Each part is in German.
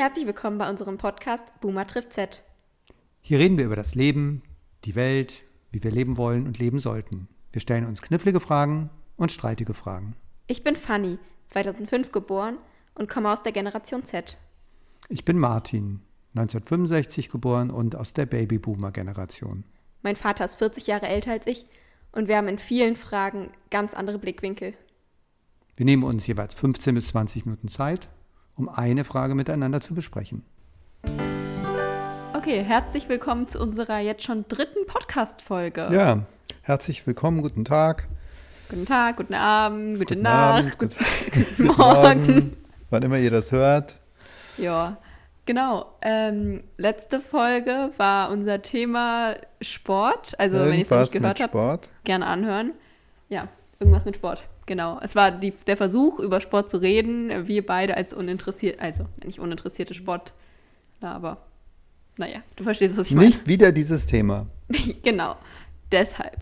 Herzlich willkommen bei unserem Podcast Boomer trifft Z. Hier reden wir über das Leben, die Welt, wie wir leben wollen und leben sollten. Wir stellen uns knifflige Fragen und streitige Fragen. Ich bin Fanny, 2005 geboren und komme aus der Generation Z. Ich bin Martin, 1965 geboren und aus der Babyboomer-Generation. Mein Vater ist 40 Jahre älter als ich und wir haben in vielen Fragen ganz andere Blickwinkel. Wir nehmen uns jeweils 15 bis 20 Minuten Zeit, um eine Frage miteinander zu besprechen. Okay, herzlich willkommen zu unserer jetzt schon dritten Podcast-Folge. Ja, herzlich willkommen, guten Tag. Guten Tag, guten Abend, gute Guten Nacht, Abend, guten, gut- guten Morgen. Wann immer ihr das hört. Ja, genau. Ähm, letzte Folge war unser Thema Sport. Also, wenn ihr es noch Irgendwas nicht gehört habt, Sport. gerne anhören. Ja, irgendwas mit Sport. Genau. Es war die, der Versuch, über Sport zu reden. Wir beide als uninteressiert, also nicht uninteressierte Sportler, aber naja, du verstehst, was ich Nicht wieder dieses Thema. meine. genau. Deshalb.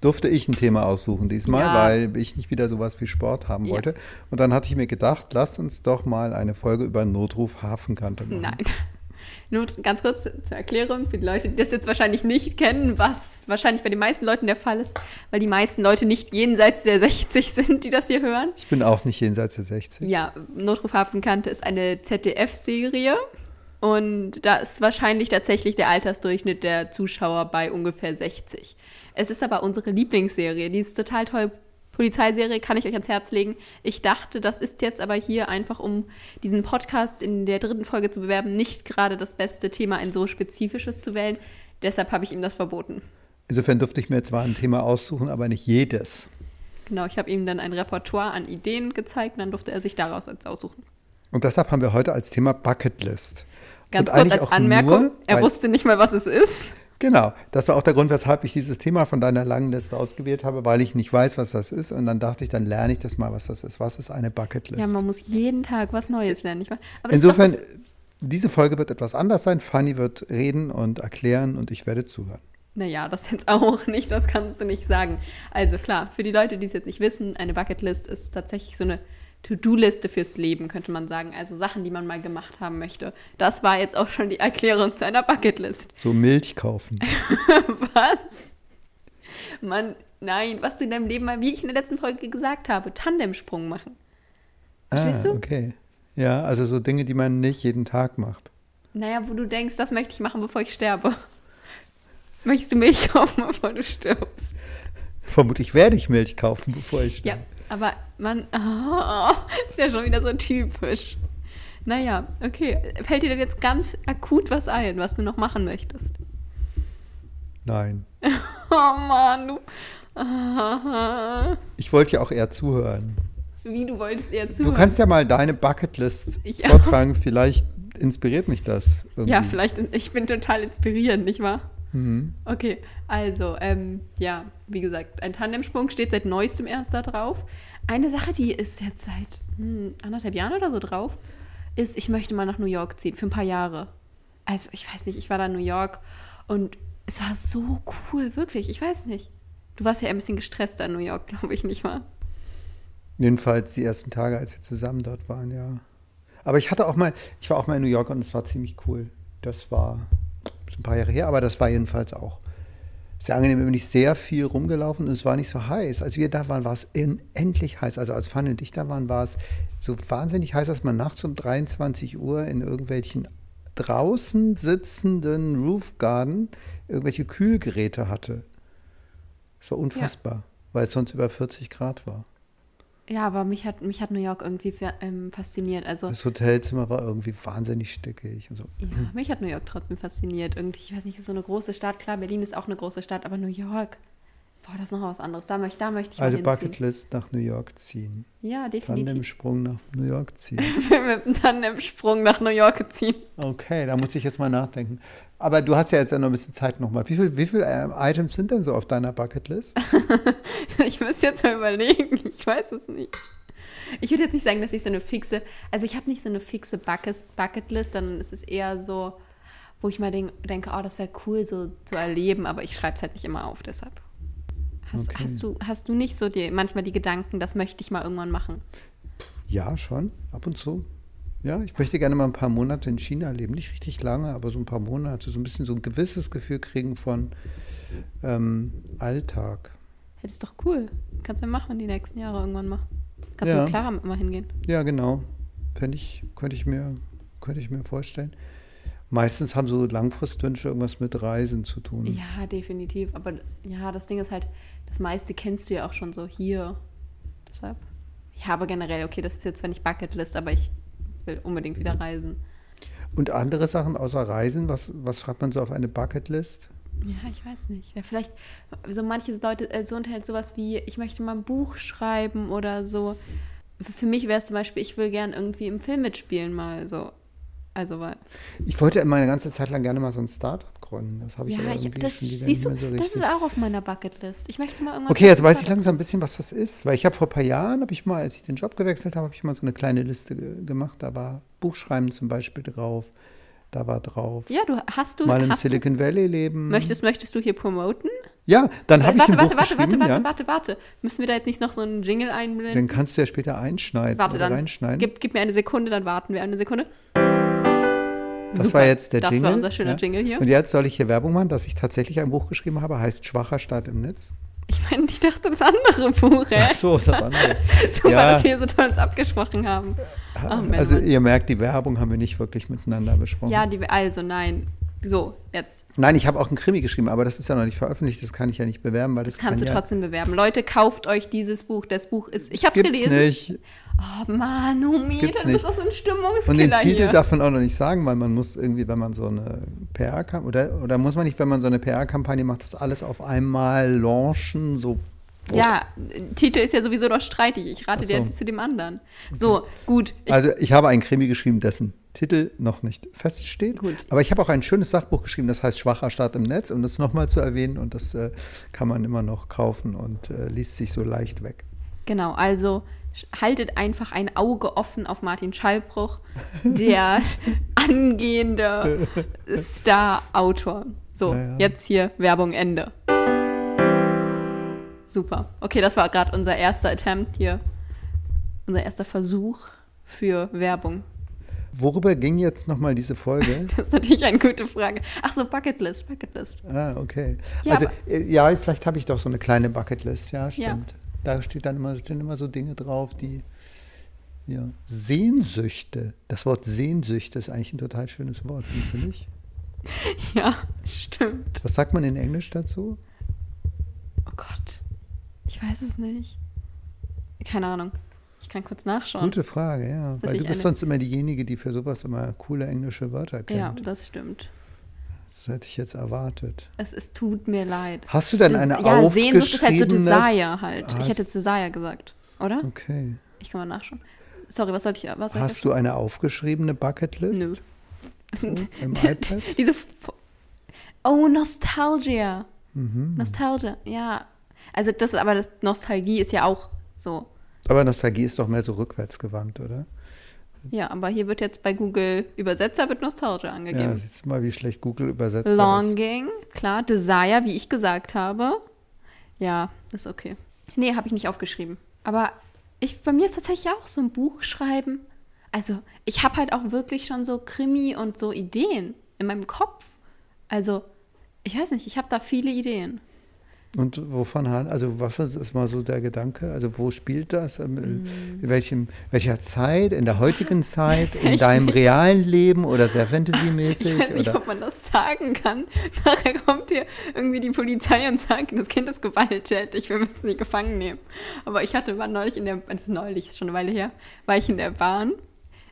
Durfte ich ein Thema aussuchen diesmal, Ja. weil ich nicht wieder sowas wie Sport haben Ja. wollte. Und dann hatte ich mir gedacht, lasst uns doch mal eine Folge über Notruf Hafenkante machen. Nein. Nur ganz kurz zur Erklärung für die Leute, die das jetzt wahrscheinlich nicht kennen, was wahrscheinlich bei den meisten Leuten der Fall ist, weil die meisten Leute nicht jenseits der 60 sind, die das hier hören. Ich bin auch nicht jenseits der 60. Ja, Notruf Hafenkante ist eine ZDF-Serie und da ist wahrscheinlich tatsächlich der Altersdurchschnitt der Zuschauer bei ungefähr 60. Es ist aber unsere Lieblingsserie, die ist total toll. Polizeiserie kann ich euch ans Herz legen. Ich dachte, das ist jetzt aber hier einfach, um diesen Podcast in der dritten Folge zu bewerben, nicht gerade das beste Thema, ein so spezifisches zu wählen. Deshalb habe ich ihm das verboten. Insofern durfte ich mir zwar ein Thema aussuchen, aber nicht jedes. Genau, ich habe ihm dann ein Repertoire an Ideen gezeigt und dann durfte er sich daraus jetzt aussuchen. Und deshalb haben wir heute als Thema Bucketlist. Ganz Und kurz als Anmerkung, nur, er wusste nicht mal, was es ist. Genau, das war auch der Grund, weshalb ich dieses Thema von deiner langen Liste ausgewählt habe, weil ich nicht weiß, was das ist. Und dann dachte ich, dann lerne ich das mal, was das ist. Was ist eine Bucketlist? Ja, man muss jeden Tag was Neues lernen, Insofern, diese Folge wird etwas anders sein. Fanny wird reden und erklären und ich werde zuhören. Naja, das jetzt auch nicht, das kannst du nicht sagen. Also klar, für die Leute, die es jetzt nicht wissen, eine Bucketlist ist tatsächlich so eine To-Do-Liste fürs Leben, könnte man sagen. Also Sachen, die man mal gemacht haben möchte. Das war jetzt auch schon die Erklärung zu einer Bucketlist. So Milch kaufen. Was? Mann, nein, was du in deinem Leben mal, wie ich in der letzten Folge gesagt habe, Tandemsprung machen. Verstehst ah, du? okay. Ja, also so Dinge, die man nicht jeden Tag macht. Naja, wo du denkst, das möchte ich machen, bevor ich sterbe. Möchtest du Milch kaufen, bevor du stirbst? Vermutlich werde ich Milch kaufen, bevor ich Ja, sterbe. Aber man, oh, ist ja schon wieder so typisch. Naja, okay. Fällt dir denn jetzt ganz akut was ein, was du noch machen möchtest? Nein. Oh Mann, du. Ich wollte ja auch eher zuhören. Wie du wolltest eher zuhören. Du kannst ja mal deine Bucketlist Ich- vortragen. Vielleicht inspiriert mich das. Irgendwie. ja, vielleicht. Ich bin total inspirierend, nicht wahr? Mhm. Okay, also, ähm, ja, wie gesagt, ein Tandemsprung steht seit neuestem erst da drauf. Eine Sache, die ist jetzt seit hm, anderthalb Jahren oder so drauf, ist, ich möchte mal nach New York ziehen, für ein paar Jahre. Also, ich weiß nicht, ich war da in New York und es war so cool, wirklich, ich weiß nicht. Du warst ja ein bisschen gestresster in New York, glaube ich, nicht wahr? Jedenfalls die ersten Tage, als wir zusammen dort waren, ja. Aber ich hatte auch mal, ich war auch mal in New York und es war ziemlich cool. Das war ein paar Jahre her, aber das war jedenfalls auch sehr angenehm. Wir sind nicht sehr viel rumgelaufen und es war nicht so heiß. Als wir da waren, war es endlich heiß. Also als Fanny und ich da waren, war es so wahnsinnig heiß, dass man nachts um 23 Uhr in irgendwelchen draußen sitzenden Roof Garden irgendwelche Kühlgeräte hatte. Es war unfassbar, weil es sonst über 40 Grad war. Ja, aber mich hat, mich hat New York irgendwie ähm, fasziniert. Also, Das Hotelzimmer war irgendwie wahnsinnig stickig und so. Ja, mich hat New York trotzdem fasziniert. Irgendwie, ich weiß nicht, ist so eine große Stadt. Klar, Berlin ist auch eine große Stadt, aber New York, boah, das ist noch was anderes. Da möchte, da möchte ich Also mal. Bucketlist nach New York ziehen. Ja, definitiv. Tandemsprung nach New York ziehen. Mit dem Tandemsprung nach New York ziehen. Okay, da muss ich jetzt mal nachdenken. Aber du hast ja jetzt ja noch ein bisschen Zeit nochmal. Wie viele wie viel, ähm, Items sind denn so auf deiner Bucketlist? Ich muss jetzt mal überlegen. Ich weiß es nicht. Ich würde jetzt nicht sagen, dass ich so eine fixe, also ich habe nicht so eine fixe Bucket, Bucketlist, sondern es ist eher so, wo ich mal denk, denke, oh, das wäre cool so zu erleben, aber ich schreibe es halt nicht immer auf, deshalb. Hast, Okay. hast, du, hast du nicht so die, manchmal die Gedanken, das möchte ich mal irgendwann machen? Ja, schon, ab und zu. Ja, ich möchte gerne mal ein paar Monate in China leben. Nicht richtig lange, aber so ein paar Monate. So ein bisschen so ein gewisses Gefühl kriegen von ähm, Alltag. Das ist doch cool. Kannst du ja machen die nächsten Jahre irgendwann mal. Kannst du Ja. mit Clara mal hingehen. Ja, genau. Fänd ich, könnte ich mir, könnte ich mir vorstellen. Meistens haben so Langfristwünsche irgendwas mit Reisen zu tun. Ja, definitiv. Aber ja, das Ding ist halt, das meiste kennst du ja auch schon so hier. Deshalb. Ja, aber generell, okay, das ist jetzt zwar nicht Bucketlist, aber ich will unbedingt wieder reisen. Und andere Sachen außer Reisen, was, was schreibt man so auf eine Bucketlist? Ja, ich weiß nicht. Ja, vielleicht, so manche Leute, äh, so enthält sowas wie, ich möchte mal ein Buch schreiben oder so. Für mich wäre es zum Beispiel, ich will gern irgendwie im Film mitspielen mal so. Also, weil, Ich wollte immer eine ganze Zeit lang gerne mal so ein Startup gründen. Das habe ich ja, ich, das, siehst du, so das ist auch auf meiner Bucketlist. Ich möchte mal irgendwann. Okay, jetzt weiß ich langsam ein bisschen, was das ist, weil ich habe vor ein paar Jahren, habe ich mal, als ich den Job gewechselt habe, habe ich mal so eine kleine Liste ge gemacht. Da war Buchschreiben zum Beispiel drauf, da war drauf. Ja, du hast du. mal im Silicon Valley leben. Du, möchtest, möchtest du hier promoten? Ja, dann habe ich warte, ein warte, Buch warte, warte, warte, ja. warte, warte. Müssen wir da jetzt nicht noch so einen Jingle einblenden? Den kannst du ja später einschneiden warte, dann. Gib, gib mir eine Sekunde, dann warten wir eine Sekunde. Das Super, war jetzt der das Jingle. war unser schöner Jingle hier. Und jetzt soll ich hier Werbung machen, dass ich tatsächlich ein Buch geschrieben habe, heißt Schwacher Start im Netz. Ich meine, ich dachte, das andere Buch, ey. Ach so, das andere. Super, Ja. dass wir so toll uns abgesprochen haben. Oh, also Mann. ihr merkt, die Werbung haben wir nicht wirklich miteinander besprochen. Ja, die, also nein. So, jetzt. Nein, ich habe auch einen Krimi geschrieben, aber das ist ja noch nicht veröffentlicht, das kann ich ja nicht bewerben, weil das, Das kannst kann du ja, trotzdem bewerben. Leute, kauft euch dieses Buch. Das Buch ist. Ich hab's gibt's gelesen. nicht. Oh Mann, Humi, gibt's das ist nicht. auch so ein Und den Stimmungskiller Titel hier. darf man auch noch nicht sagen, weil man muss irgendwie, wenn man so eine PR-Kampagne, oder, oder muss man nicht, wenn man so eine PR-Kampagne macht, das alles auf einmal launchen, so. Ja, Titel ist ja sowieso noch streitig. Ich rate dir so. jetzt zu dem anderen. So, gut. Ich, Also ich habe einen Krimi geschrieben, dessen Titel noch nicht feststeht. Gut. Aber ich habe auch ein schönes Sachbuch geschrieben, das heißt Schwacher Start im Netz, um das nochmal zu erwähnen. Und das äh, kann man immer noch kaufen und äh, liest sich so leicht weg. genau, also haltet einfach ein Auge offen auf Martin Schallbruch, der angehende Star-Autor. So, Ja, ja. jetzt hier Werbung Ende. Super. Okay, das war gerade unser erster Attempt hier. Unser erster Versuch für Werbung. Worüber ging jetzt nochmal diese Folge? Das ist natürlich eine gute Frage. Ach so, Bucketlist, Bucketlist. ah, okay. Ja, also, äh, ja, vielleicht habe ich doch so eine kleine Bucketlist, ja, stimmt. Da steht dann immer, stehen immer so Dinge drauf, die. Ja. Sehnsüchte. Das Wort Sehnsüchte ist eigentlich ein total schönes Wort, findest du nicht? Ja, stimmt. Was sagt man in Englisch dazu? Oh Gott. Ich weiß es nicht. Keine Ahnung. Ich kann kurz nachschauen. Gute Frage, ja. Weil du bist eine- sonst immer diejenige, die für sowas immer coole englische Wörter Ja, kennt. das stimmt. Das hätte ich jetzt erwartet. Es, es tut mir leid. Hast du denn Das- eine Ja, Sehnsucht ist halt so aufgeschriebene- Desire halt. Ich Hast- hätte Desire gesagt, oder? Okay. Ich kann mal nachschauen. Sorry, was sollte ich, was soll ich Hast du eine aufgeschriebene Bucketlist? Nö. So, Im iPad? Diese. Oh, Nostalgia. Mhm. Nostalgia, ja. Also das, aber das Nostalgie ist ja auch so. Aber Nostalgie ist doch mehr so rückwärtsgewandt, oder? Ja, aber hier wird jetzt bei Google Übersetzer wird Nostalgia Ja, angegeben. siehst du mal, wie schlecht Google übersetzt ist. Longing, klar. Desire, wie ich gesagt habe. Ja, ist okay. Nee, habe ich nicht aufgeschrieben. Aber ich, bei mir ist tatsächlich auch so ein Buch schreiben. Also, ich habe halt auch wirklich schon so Krimi und so Ideen in meinem Kopf. Also, ich weiß nicht, ich habe da viele Ideen. Und wovon han- also was ist mal so der Gedanke? Also wo spielt das? Ähm. In welchem, welcher Zeit? In der heutigen Zeit? In ich deinem realen Leben oder sehr Ich fantasymäßig? weiß nicht, Oder? ob man das sagen kann. Nachher kommt hier irgendwie die Polizei und sagt, das Kind ist gewalttätig, wir müssen sie gefangen nehmen. Aber ich hatte, war neulich in der, also neulich, ist schon eine Weile her, war ich in der Bahn.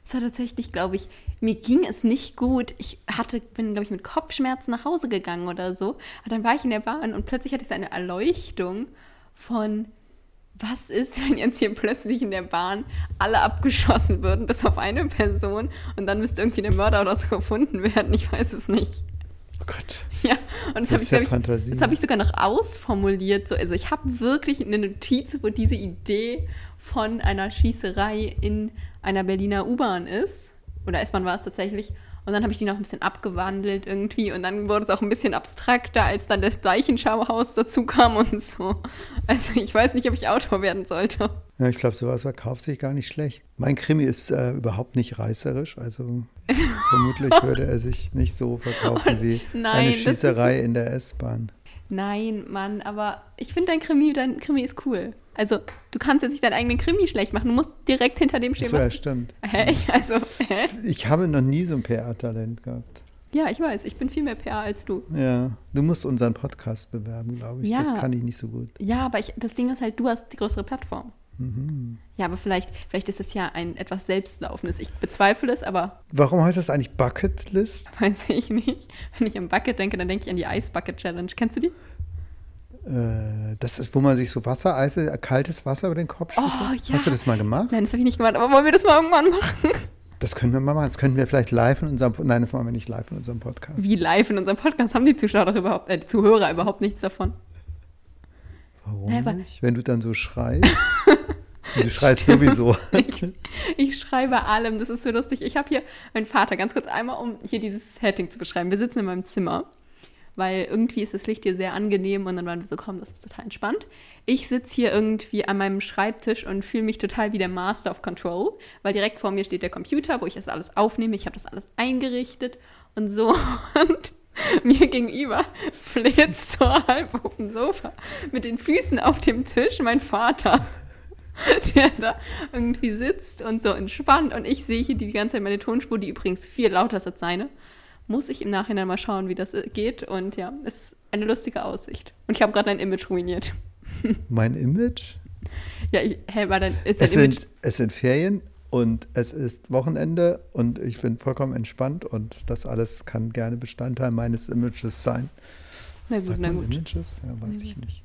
Es war tatsächlich, glaube ich, mir ging es nicht gut. Ich hatte, bin, glaube ich, mit Kopfschmerzen nach Hause gegangen oder so. Aber dann war ich in der Bahn und plötzlich hatte ich so eine Erleuchtung von, was ist, wenn jetzt hier plötzlich in der Bahn alle abgeschossen würden, bis auf eine Person und dann müsste irgendwie der Mörder oder so gefunden werden? Ich weiß es nicht. Oh Gott. Ja, und das, Das habe ich, ja ich, das habe ich sogar noch ausformuliert. So. Also ich habe wirklich eine Notiz, wo diese Idee von einer Schießerei in einer Berliner U-Bahn ist. Oder S-Bahn war es tatsächlich. Und dann habe ich die noch ein bisschen abgewandelt irgendwie. Und dann wurde es auch ein bisschen abstrakter, als dann das Leichenschauhaus dazu kam und so. Also ich weiß nicht, ob ich Autor werden sollte. Ja, ich glaube, sowas verkauft sich gar nicht schlecht. Mein Krimi ist äh, überhaupt nicht reißerisch, also vermutlich würde er sich nicht so verkaufen wie Nein, eine Schießerei in der S-Bahn. Nein, Mann, aber ich finde dein Krimi, dein Krimi ist cool. Also, du kannst jetzt nicht deinen eigenen Krimi schlecht machen. Du musst direkt hinter dem stehen, So, ja, stimmt. Hä? Also, hä? Ich habe noch nie so ein PR-Talent gehabt. Ja, ich weiß, ich bin viel mehr PR als du. Ja, du musst unseren Podcast bewerben, glaube ich. Ja. Das kann ich nicht so gut. Ja, aber ich, das Ding ist halt, du hast die größere Plattform. Mhm. Ja, aber vielleicht, vielleicht ist es ja ein etwas Selbstlaufendes. Ich bezweifle es, aber Warum heißt das eigentlich Bucketlist? weiß ich nicht. Wenn ich an Bucket denke, dann denke ich an die Ice Bucket Challenge. Kennst du die? Äh, das ist, wo man sich so Wasser, Eise, kaltes Wasser über den Kopf schüttet. Oh, ja. Hast du das mal gemacht? Nein, das habe ich nicht gemacht, aber wollen wir das mal irgendwann machen? Das können wir mal machen. Das könnten wir vielleicht live in unserem, nein, das machen wir nicht live in unserem Podcast. Wie live in unserem Podcast haben die Zuschauer doch überhaupt, äh, die Zuhörer überhaupt nichts davon. Warum Nein, nicht? Wenn du dann so schreist. Du schreist sowieso. Ich, ich schreibe allem, das ist so lustig. Ich habe hier meinen Vater, ganz kurz einmal, um hier dieses Setting zu beschreiben. Wir sitzen in meinem Zimmer, weil irgendwie ist das Licht hier sehr angenehm und dann waren wir so, komm, das ist total entspannt. Ich sitze hier irgendwie an meinem Schreibtisch und fühle mich total wie der Master of Control, weil direkt vor mir steht der Computer, wo ich das alles aufnehme. Ich habe das alles eingerichtet und so. Und mir gegenüber flitzt so halb auf dem Sofa mit den Füßen auf dem Tisch mein Vater der da irgendwie sitzt und so entspannt. Und ich sehe hier die ganze Zeit meine Tonspur, die übrigens viel lauter ist als seine. Muss ich im Nachhinein mal schauen, wie das äh, geht. Und ja, ist eine lustige Aussicht. Und ich habe gerade dein Image ruiniert. mein Image? Ja, ich, hä, war dein, ist dein Es Image. sind, es sind Ferien und es ist Wochenende und ich bin vollkommen entspannt und das alles kann gerne Bestandteil meines Images sein. Na gut, Sagt na gut. Images? Ja, weiß ich nicht.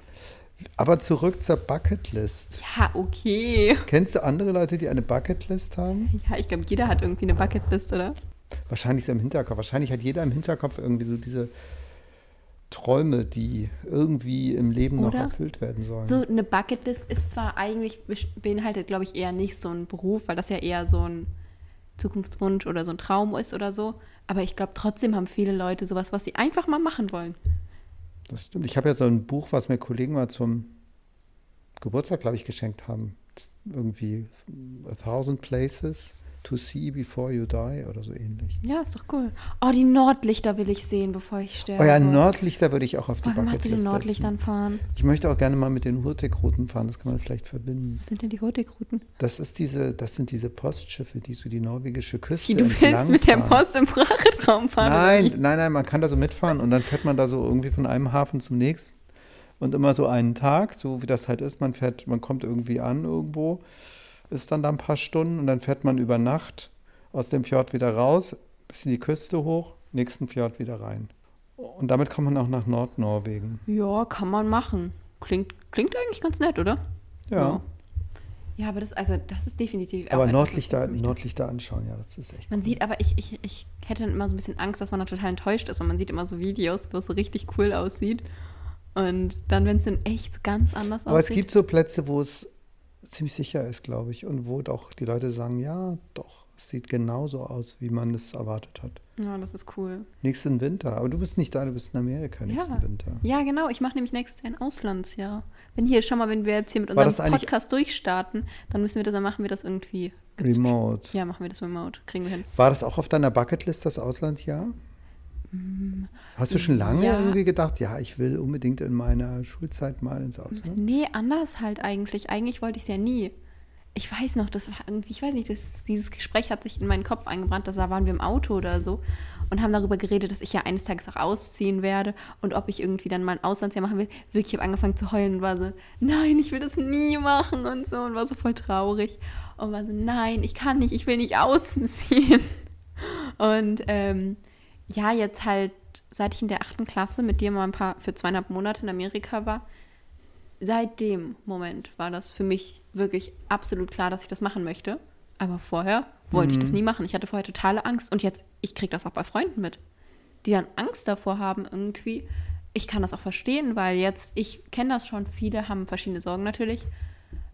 Aber zurück zur Bucketlist. Ja, okay. Kennst du andere Leute, die eine Bucketlist haben? Ja, ich glaube, jeder hat irgendwie eine Bucketlist, oder? Wahrscheinlich so im Hinterkopf. Wahrscheinlich hat jeder im Hinterkopf irgendwie so diese Träume, die irgendwie im Leben noch Oder? erfüllt werden sollen. So eine Bucketlist ist zwar eigentlich, beinhaltet, glaube ich, eher nicht so einen Beruf, weil das ja eher so ein Zukunftswunsch oder so ein Traum ist oder so. Aber ich glaube, trotzdem haben viele Leute sowas, was sie einfach mal machen wollen. Das stimmt. Ich habe ja so ein Buch, was mir Kollegen mal zum Geburtstag, glaube ich, geschenkt haben. Irgendwie A Thousand Places to See Before You Die oder so ähnlich. Ja, ist doch cool. Oh, die Nordlichter will ich sehen, bevor ich sterbe. Oh ja, Nordlichter würde ich auch auf die Wollen wir mal zu den Bucketlist Nordlichtern setzen. fahren? Ich möchte auch gerne mal mit den Hurtigruten fahren, das kann man vielleicht verbinden. Was sind denn die Hurtigruten? Das, ist diese, das sind diese Postschiffe, die so die norwegische Küste Wie, du willst mit der. Post im Frachtraum fahren? Nein, nein, nein, man kann da so mitfahren und dann fährt man da so irgendwie von einem Hafen zum nächsten. Und immer so einen Tag, so wie das halt ist, man fährt, man kommt irgendwie an irgendwo, ist dann da ein paar Stunden und dann fährt man über Nacht aus dem Fjord wieder raus, bisschen die Küste hoch, nächsten Fjord wieder rein. Und damit kommt man auch nach Nordnorwegen. Ja, kann man machen. Klingt, klingt eigentlich ganz nett, oder? Ja, Ja, aber das, also, das ist definitiv. aber Nordlichter. Nordlichter anschauen, ja, das ist echt. Man cool. sieht aber, ich, ich, ich hätte dann immer so ein bisschen Angst, dass man dann total enttäuscht ist, weil man sieht immer so Videos, wo es so richtig cool aussieht. Und dann, wenn es in echt ganz anders Aber es aussieht. gibt so Plätze, wo es ziemlich sicher ist, glaube ich, und wo doch die Leute sagen, ja, doch, es sieht genauso aus, wie man es erwartet hat. ja, das ist cool. Nächsten Winter. Aber du bist nicht da, du bist in Amerika nächsten Ja. Winter. Ja, genau. Ich mache nämlich nächstes Jahr ein Auslandsjahr. Wenn hier, schau mal, wenn wir jetzt hier mit unserem Podcast durchstarten, dann müssen wir das, dann machen wir das irgendwie. Remote. Ja, machen wir das remote. Kriegen wir hin. War das auch auf deiner Bucketlist, das Auslandjahr? Hast du schon lange ja. irgendwie gedacht, ja, ich will unbedingt in meiner Schulzeit mal ins Ausland? Nee, anders halt eigentlich. Eigentlich wollte ich es ja nie. Ich weiß noch, das war irgendwie, ich weiß nicht, das, dieses Gespräch hat sich in meinen Kopf eingebrannt. Das war, waren wir im Auto oder so und haben darüber geredet, dass ich ja eines Tages auch ausziehen werde und ob ich irgendwie dann mal ein Auslandsjahr machen will. Wirklich, ich habe angefangen zu heulen und war so, nein, ich will das nie machen und so und war so voll traurig und war so, nein, ich kann nicht, ich will nicht ausziehen. Und ähm, ja, jetzt halt, seit ich in der achten Klasse mit dir mal ein paar für zweieinhalb Monate in Amerika war, seit dem Moment war das für mich wirklich absolut klar, dass ich das machen möchte. Aber vorher wollte ich das nie machen. Ich hatte vorher totale Angst und jetzt, ich kriege das auch bei Freunden mit, die dann Angst davor haben irgendwie. Ich kann das auch verstehen, weil jetzt, ich kenne das schon, viele haben verschiedene Sorgen natürlich.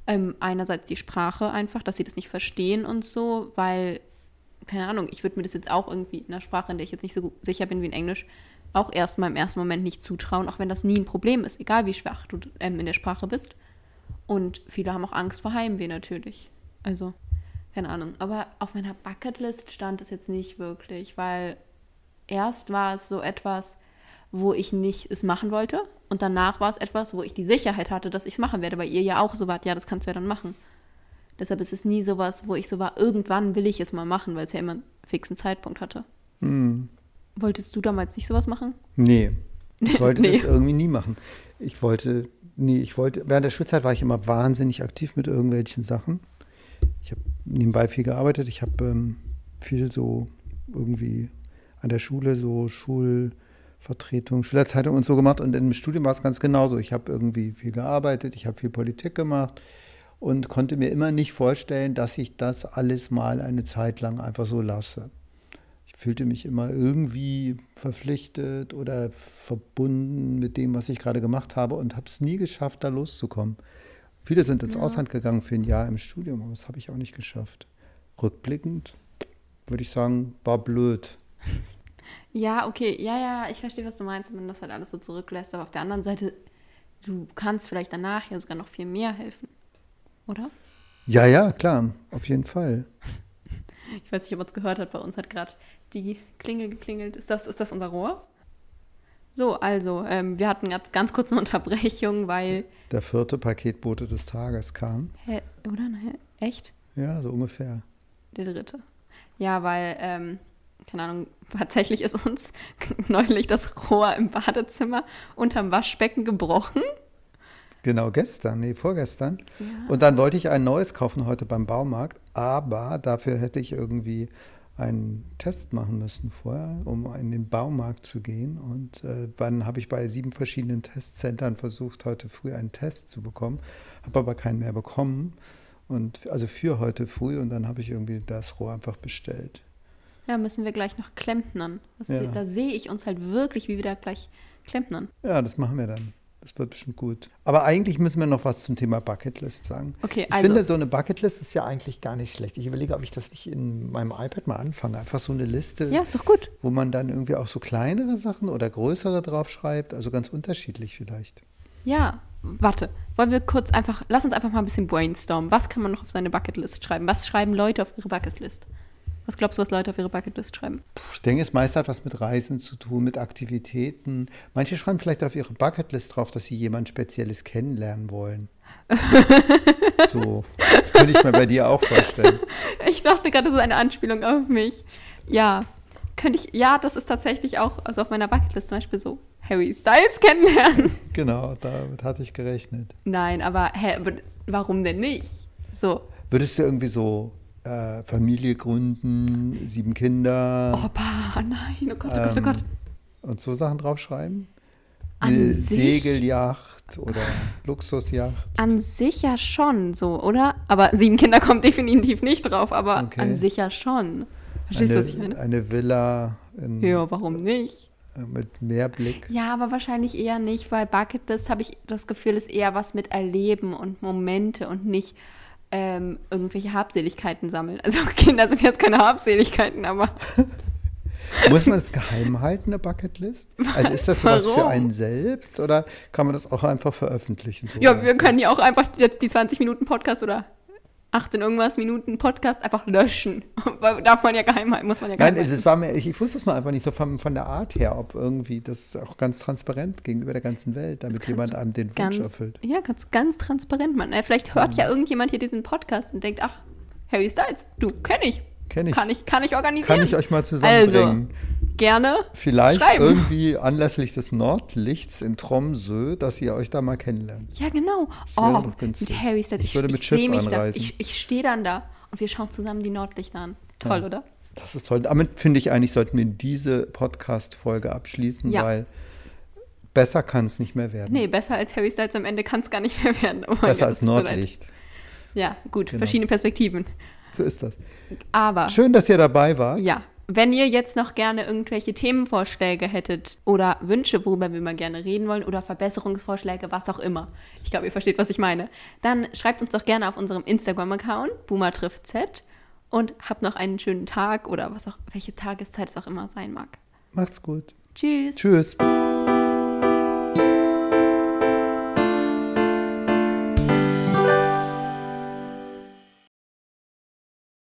Ähm, einerseits die Sprache einfach, dass sie das nicht verstehen und so, weil, keine Ahnung, ich würde mir das jetzt auch irgendwie in einer Sprache, in der ich jetzt nicht so sicher bin wie in Englisch, auch erstmal im ersten Moment nicht zutrauen, auch wenn das nie ein Problem ist, egal wie schwach du ähm, in der Sprache bist. Und viele haben auch Angst vor Heimweh natürlich. Also, keine Ahnung. Aber auf meiner Bucketlist stand es jetzt nicht wirklich, weil erst war es so etwas, wo ich nicht es machen wollte. Und danach war es etwas, wo ich die Sicherheit hatte, dass ich es machen werde, weil ihr ja auch so wart, ja, das kannst du ja dann machen. Deshalb ist es nie sowas, wo ich so war, irgendwann will ich es mal machen, weil es ja immer einen fixen Zeitpunkt hatte. Hm. Wolltest du damals nicht sowas machen? Nee. Ich wollte Nee. das irgendwie nie machen. Ich wollte, nee, ich wollte, während der Schulzeit war ich immer wahnsinnig aktiv mit irgendwelchen Sachen. Ich habe nebenbei viel gearbeitet. Ich habe ähm, viel so irgendwie an der Schule so Schulvertretung, Schülerzeitung und so gemacht. Und im Studium war es ganz genauso. Ich habe irgendwie viel gearbeitet, ich habe viel Politik gemacht und konnte mir immer nicht vorstellen, dass ich das alles mal eine Zeit lang einfach so lasse. Ich fühlte mich immer irgendwie verpflichtet oder verbunden mit dem, was ich gerade gemacht habe und habe es nie geschafft, da loszukommen. Viele sind ins Ja. Ausland gegangen für ein Jahr im Studium, aber das habe ich auch nicht geschafft. Rückblickend würde ich sagen, war blöd. Ja, okay, ja, ja, ich verstehe, was du meinst, wenn man das halt alles so zurücklässt. Aber auf der anderen Seite, du kannst vielleicht danach ja sogar noch viel mehr helfen. Oder? Ja, ja, klar, auf jeden Fall. Ich weiß nicht, ob man es gehört hat, bei uns hat gerade die Klingel geklingelt. Ist das, ist das unser Rohr? So, also, ähm, wir hatten ganz, ganz kurz eine Unterbrechung, weil. Der vierte Paketbote des Tages kam. Hä, oder? Nein, echt? Ja, so ungefähr. Der dritte. Ja, weil, ähm, keine Ahnung, tatsächlich ist uns neulich das Rohr im Badezimmer unterm Waschbecken gebrochen. Genau, gestern, nee, vorgestern. Ja. Und dann wollte ich ein neues kaufen heute beim Baumarkt, aber dafür hätte ich irgendwie einen Test machen müssen vorher, um in den Baumarkt zu gehen. Und äh, dann habe ich bei sieben verschiedenen Testzentren versucht, heute früh einen Test zu bekommen, habe aber keinen mehr bekommen. Und also für heute früh und dann habe ich irgendwie das Rohr einfach bestellt. Ja, müssen wir gleich noch klempnern. Ja. Da sehe ich uns halt wirklich, wie wir da gleich klempnern. Ja, das machen wir dann. Das wird bestimmt gut. Aber eigentlich müssen wir noch was zum Thema Bucketlist sagen. Okay, Ich also. finde, so eine Bucketlist ist ja eigentlich gar nicht schlecht. Ich überlege, ob ich das nicht in meinem iPad mal anfange. Einfach so eine Liste, ja, ist doch gut. wo man dann irgendwie auch so kleinere Sachen oder größere draufschreibt. Also ganz unterschiedlich vielleicht. Ja, warte. Wollen wir kurz einfach, lass uns einfach mal ein bisschen brainstormen. Was kann man noch auf seine Bucketlist schreiben? Was schreiben Leute auf ihre Bucketlist? Was glaubst du, was Leute auf ihre Bucketlist schreiben? Ich denke, es meist hat was mit Reisen zu tun, mit Aktivitäten. Manche schreiben vielleicht auf ihre Bucketlist drauf, dass sie jemand Spezielles kennenlernen wollen. so, das könnte ich mir bei dir auch vorstellen. Ich dachte gerade, das ist eine Anspielung auf mich. Ja, könnte ich, ja, das ist tatsächlich auch, also auf meiner Bucketlist zum Beispiel so, Harry Styles kennenlernen. Genau, damit hatte ich gerechnet. Nein, aber hä, warum denn nicht? So, Würdest du irgendwie so äh, Familie gründen, sieben Kinder Opa, nein, oh Gott, oh Gott, oh Gott. ähm, und so Sachen draufschreiben? An Eine sich- Segelyacht oder Luxusjacht? An sich ja schon so, oder? Aber sieben Kinder kommt definitiv nicht drauf, aber Okay. an sich ja schon. Verstehst du, was ich Eine, meine? eine Villa in, Ja, warum nicht? äh, mit Meerblick. Ja, aber wahrscheinlich eher nicht, weil Bucketlist, habe ich das Gefühl, ist eher was mit Erleben und Momente und nicht ähm, irgendwelche Habseligkeiten sammeln. Also Kinder sind jetzt keine Habseligkeiten, aber Muss man es geheim halten, eine Bucketlist? Also ist das was für einen selbst oder kann man das auch einfach veröffentlichen? So ja, wir können ja auch einfach jetzt die 20 Minuten Podcast oder 18 irgendwas Minuten Podcast einfach löschen. Darf man ja geheim halten, muss man ja geheim Nein, halten. das war mir, ich, ich wusste es mal einfach nicht so von, von der Art her, ob irgendwie das auch ganz transparent gegenüber der ganzen Welt, damit jemand einem den Wunsch ganz, erfüllt. ja, ganz, ganz transparent machen. Äh, Vielleicht hört ja irgendjemand hier diesen Podcast und denkt, ach, Harry Styles, du, kenne ich. Kenn ich. Kann ich, kann ich organisieren. Kann ich euch mal zusammenbringen? Gerne. Vielleicht schreiben. irgendwie anlässlich des Nordlichts in Tromsø, dass ihr euch da mal kennenlernt. Ja, genau. Oh, mit Harry Styles. Ich Ich, würde ich, mit sehe mich da. Ich, ich stehe dann da und wir schauen zusammen die Nordlichter an. Toll, Ja. oder? Das ist toll. Damit finde ich eigentlich, sollten wir diese Podcast-Folge abschließen, Ja. weil besser kann es nicht mehr werden. Nee, besser als Harry Styles am Ende kann es gar nicht mehr werden. Oh besser Gott, als. Nordlicht. Ja, gut, Genau. verschiedene Perspektiven. So ist das. Aber Schön, dass ihr dabei wart. ja, wenn ihr jetzt noch gerne irgendwelche Themenvorschläge hättet oder Wünsche, worüber wir mal gerne reden wollen oder Verbesserungsvorschläge, was auch immer. Ich glaube, ihr versteht, was ich meine. Dann schreibt uns doch gerne auf unserem Instagram-Account, Boomer trifft Z und habt noch einen schönen Tag oder was auch, welche Tageszeit es auch immer sein mag. Macht's gut. Tschüss. Tschüss.